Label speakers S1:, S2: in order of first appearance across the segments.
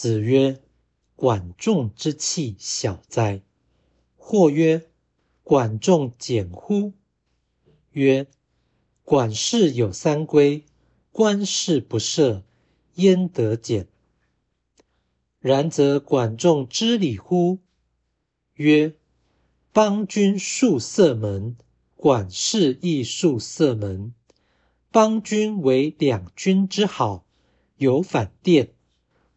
S1: 子曰：“管仲之器小哉！”或曰：“管仲简乎？”曰：“管氏有三规，官事不赦，焉得简？”然则管仲知礼乎？曰：邦君戍塞门，管氏亦戍塞门。邦君为两军之好，有反殿；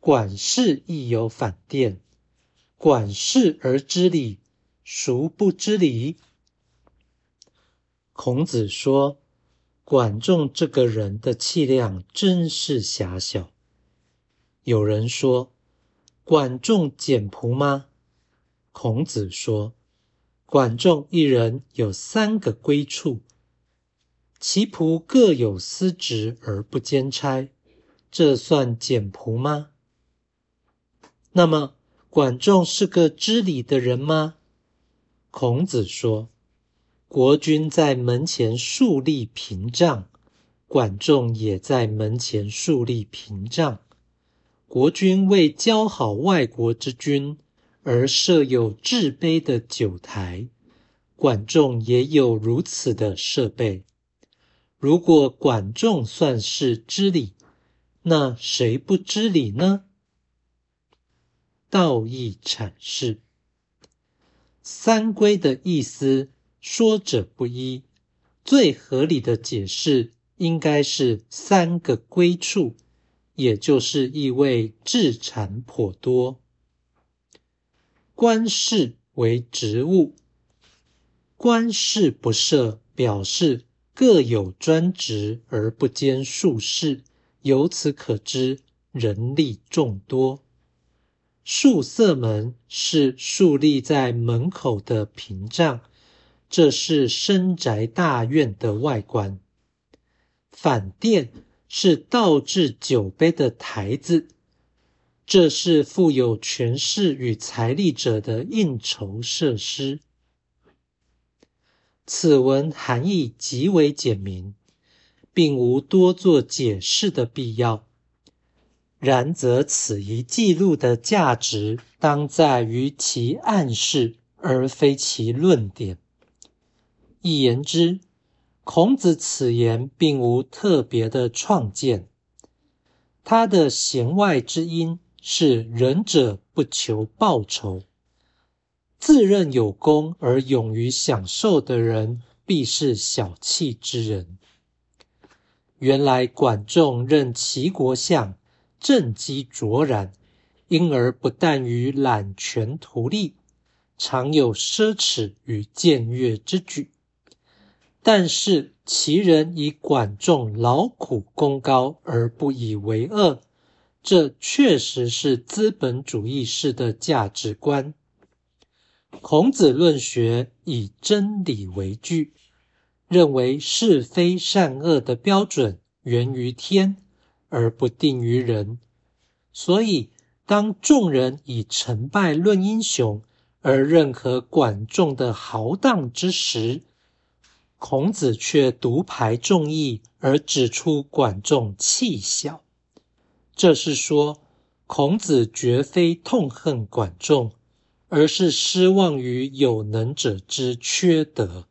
S1: 管氏亦有反殿。管氏而知礼，孰不知礼？孔子说：“管仲这个人的气量真是狭小。”有人说。管仲简仆吗？孔子说：“管仲一人有三个归处，其仆各有司职而不兼差，这算简仆吗？”那么，管仲是个知礼的人吗？孔子说：“国君在门前树立屏障，管仲也在门前树立屏障。”国君为交好外国之君而设有制杯的酒台，管仲也有如此的设备。如果管仲算是知礼，那谁不知礼呢？道义阐释三规的意思，说者不一，最合理的解释应该是三个归处。也就是意味治产颇多。官事为职务，官事不设，表示各有专职而不兼数事，由此可知人力众多。戍塞门是竖立在门口的屏障，这是深宅大院的外观。反殿。是倒置酒杯的台子，这是富有权势与财力者的应酬设施。此文含义极为简明，并无多做解释的必要。然则此一记录的价值，当在于其暗示，而非其论点。一言之。孔子此言并无特别的创建，他的弦外之音是仁者不求报酬，自认有功而勇于享受的人，必是小气之人。原来管仲任齐国相，政绩卓然，因而不但于揽权图利，常有奢侈与僭越之举。但是其人以管仲劳苦功高而不以为恶，这确实是资本主义式的价值观。孔子论学以真理为据，认为是非善恶的标准源于天，而不定于人。所以，当众人以成败论英雄，而认可管仲的豪荡之时，孔子却独排众议，而指出管仲气小。这是说，孔子绝非痛恨管仲，而是失望于有能者之缺德。